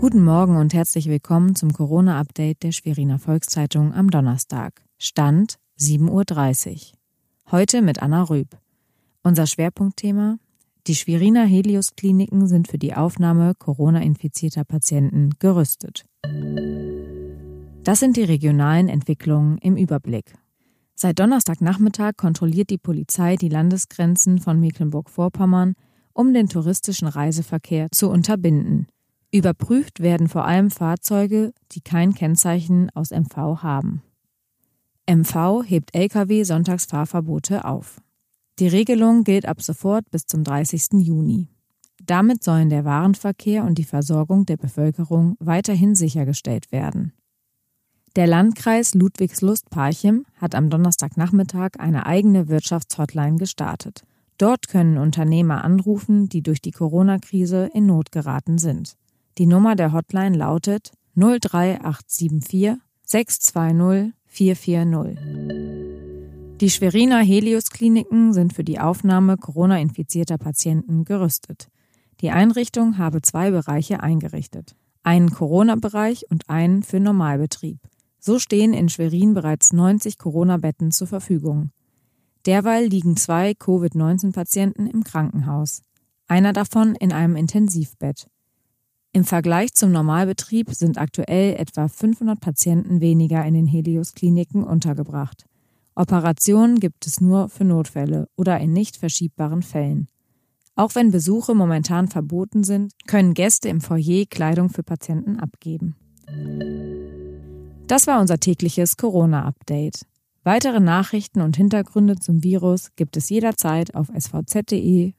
Guten Morgen und herzlich willkommen zum Corona-Update der Schweriner Volkszeitung am Donnerstag. Stand 7.30 Uhr. Heute mit Anna Rüb. Unser Schwerpunktthema die Schweriner Helios-Kliniken sind für die Aufnahme Corona-infizierter Patienten gerüstet. Das sind die regionalen Entwicklungen im Überblick. Seit Donnerstagnachmittag kontrolliert die Polizei die Landesgrenzen von Mecklenburg-Vorpommern, um den touristischen Reiseverkehr zu unterbinden. Überprüft werden vor allem Fahrzeuge, die kein Kennzeichen aus MV haben. MV hebt Lkw-Sonntagsfahrverbote auf. Die Regelung gilt ab sofort bis zum 30. Juni. Damit sollen der Warenverkehr und die Versorgung der Bevölkerung weiterhin sichergestellt werden. Der Landkreis Ludwigslust-Parchim hat am Donnerstagnachmittag eine eigene Wirtschaftshotline gestartet. Dort können Unternehmer anrufen, die durch die Corona-Krise in Not geraten sind. Die Nummer der Hotline lautet 03874 620 440. Die Schweriner Helios-Kliniken sind für die Aufnahme Corona-infizierter Patienten gerüstet. Die Einrichtung habe zwei Bereiche eingerichtet. Einen Corona-Bereich und einen für Normalbetrieb. So stehen in Schwerin bereits 90 Corona-Betten zur Verfügung. Derweil liegen zwei Covid-19-Patienten im Krankenhaus. Einer davon in einem Intensivbett. Im Vergleich zum Normalbetrieb sind aktuell etwa 500 Patienten weniger in den Helios-Kliniken untergebracht. Operationen gibt es nur für Notfälle oder in nicht verschiebbaren Fällen. Auch wenn Besuche momentan verboten sind, können Gäste im Foyer Kleidung für Patienten abgeben. Das war unser tägliches Corona-Update. Weitere Nachrichten und Hintergründe zum Virus gibt es jederzeit auf svz.de-corona.